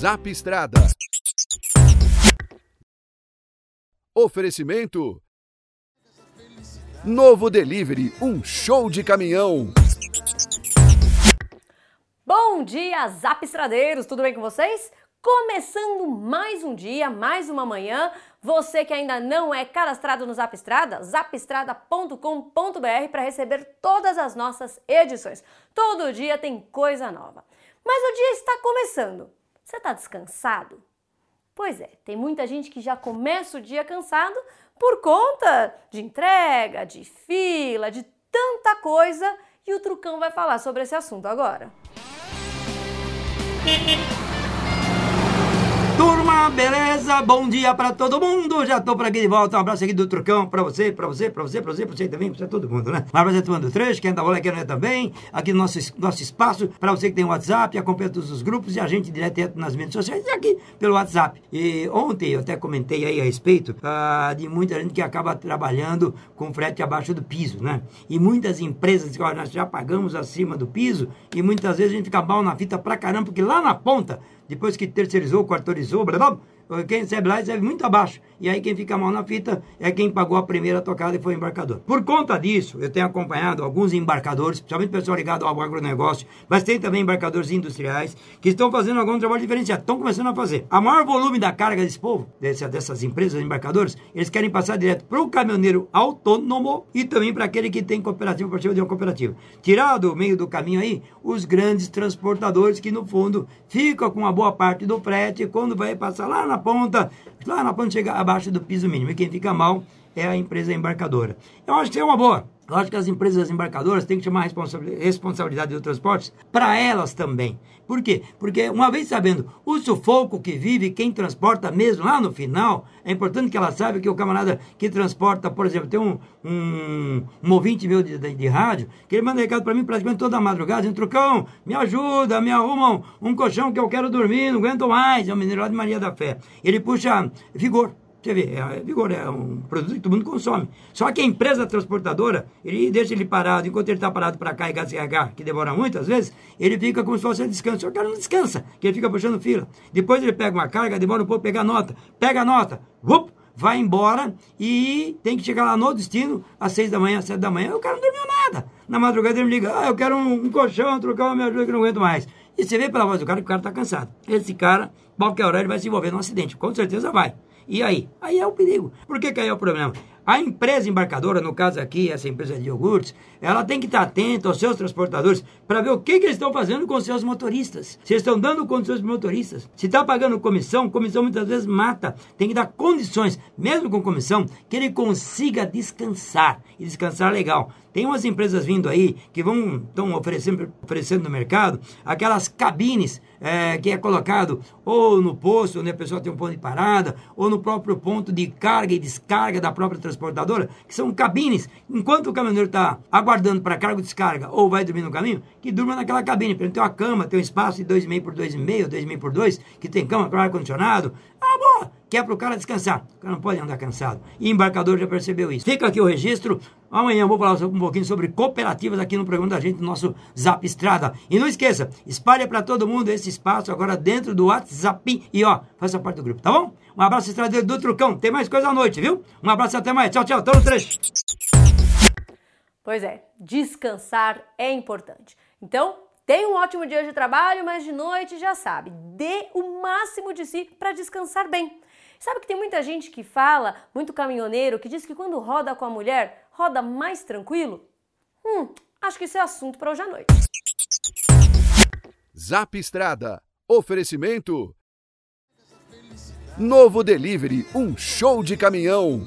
Zap Estrada. Oferecimento. Novo Delivery, um show de caminhão. Bom dia, Zap Estradeiros, tudo bem com vocês? Começando mais um dia, mais uma manhã. Você que ainda não é cadastrado no Zap Estrada, zapestrada.com.br para receber todas as nossas edições. Todo dia tem coisa nova. Mas o dia está começando. Você está descansado? Pois é, tem muita gente que já começa o dia cansado por conta de entrega, de fila, de tanta coisa. E o Trucão vai falar sobre esse assunto agora. Bom dia pra todo mundo. Já tô por aqui de volta. Um abraço aqui do Trucão pra você, pra você, pra você, pra você, pra você também, pra todo mundo, né? Um abraço aí, turma do trecho, quem tá rolando aqui também, aqui no nosso, nosso espaço, pra você que tem WhatsApp, acompanha todos os grupos e a gente direto nas mídias sociais e aqui pelo WhatsApp. E ontem eu até comentei aí a respeito uh, de muita gente que acaba trabalhando com frete abaixo do piso, né? E muitas empresas que nós já pagamos acima do piso e muitas vezes a gente fica mal na fita pra caramba, porque lá na ponta depois que terceirizou, quartorizou, blá, blá, quem recebe lá recebe muito abaixo. E aí quem fica mal na fita é quem pagou a primeira tocada e foi embarcador. Por conta disso, eu tenho acompanhado alguns embarcadores, principalmente pessoal ligado ao agronegócio, mas tem também embarcadores industriais, que estão fazendo algum trabalho diferenciado. Estão começando a fazer. A maior volume da carga desse povo, dessa, dessas empresas, embarcadores, eles querem passar direto para o caminhoneiro autônomo e também para aquele que tem cooperativa, participa de uma cooperativa. Tirar do meio do caminho aí os grandes transportadores que, no fundo, ficam com uma boa parte do frete quando vai passar lá na ponta, lá na ponta chega abaixo do piso mínimo. E quem fica mal é a empresa embarcadora. Eu acho que isso é uma boa. Eu acho que as empresas embarcadoras têm que chamar a responsabilidade do transporte para elas também. Por quê? Porque, uma vez sabendo o sufoco que vive quem transporta mesmo lá no final, é importante que ela saiba que o camarada que transporta, por exemplo, tem um, um, um ouvinte meu de, de, de, rádio, que ele manda recado para mim praticamente toda madrugada, dizendo, Trucão, me ajuda, me arruma um, um colchão que eu quero dormir, não aguento mais. É o mineral de Maria da Fé. Ele puxa vigor. Você vê, é, vigor é um produto que todo mundo consome. Só que a empresa transportadora, ele deixa ele parado, enquanto ele está parado para carregar, descarregar, que demora muitas vezes, ele fica como se fosse descanso. Só que o cara não descansa, que ele fica puxando fila. Depois ele pega uma carga, demora um pouco pegar nota. Pega a nota, up, vai embora e tem que chegar lá no destino às seis da manhã, às sete da manhã. O cara não dormiu nada. Na madrugada ele me liga, ah, eu quero um, um colchão, trocar, me ajuda que não aguento mais. E você vê pela voz do cara que o cara está cansado. Esse cara, qualquer hora, ele vai se envolver num acidente. Com certeza vai. E aí? Aí é o perigo. Por que, que aí é o problema? A empresa embarcadora, no caso aqui, essa empresa de iogurtes, ela tem que estar atenta aos seus transportadores para ver o que, que eles estão fazendo com seus motoristas. Se eles estão dando condições para os motoristas. Se está pagando comissão, comissão muitas vezes mata. Tem que dar condições, mesmo com comissão, que ele consiga descansar. E descansar legal. Tem umas empresas vindo aí que vão estão oferecendo, oferecendo no mercado aquelas cabines é, que é colocado ou no posto, onde a pessoa tem um ponto de parada, ou no próprio ponto de carga e descarga da própria transportadora, que são cabines. Enquanto o caminhoneiro está aguardando para carga e descarga ou vai dormir no caminho, que durma naquela cabine. Por exemplo, tem uma cama, tem um espaço de 2,5 por 2,5, 2,5 por 2, que tem cama para ar-condicionado. Ah, boa! Que é para o cara descansar. O cara não pode andar cansado. E embarcador já percebeu isso. Fica aqui o registro. Amanhã eu vou falar um pouquinho sobre cooperativas aqui no programa da gente, no nosso Zap Estrada. E não esqueça, espalhe para todo mundo esse espaço agora dentro do WhatsApp. E ó, faça parte do grupo, tá bom? Um abraço estradeiro do Trucão. Tem mais coisa à noite, viu? Um abraço até mais. Tchau, tchau. Tô no trecho. Pois é, descansar é importante. Então, tenha um ótimo dia de trabalho, mas de noite já sabe, dê o máximo de si para descansar bem. Sabe que tem muita gente que fala, muito caminhoneiro, que diz que quando roda com a mulher, roda mais tranquilo? Hum, acho que isso é assunto para hoje à noite. Zap Estrada. Oferecimento. Novo Delivery, um show de caminhão.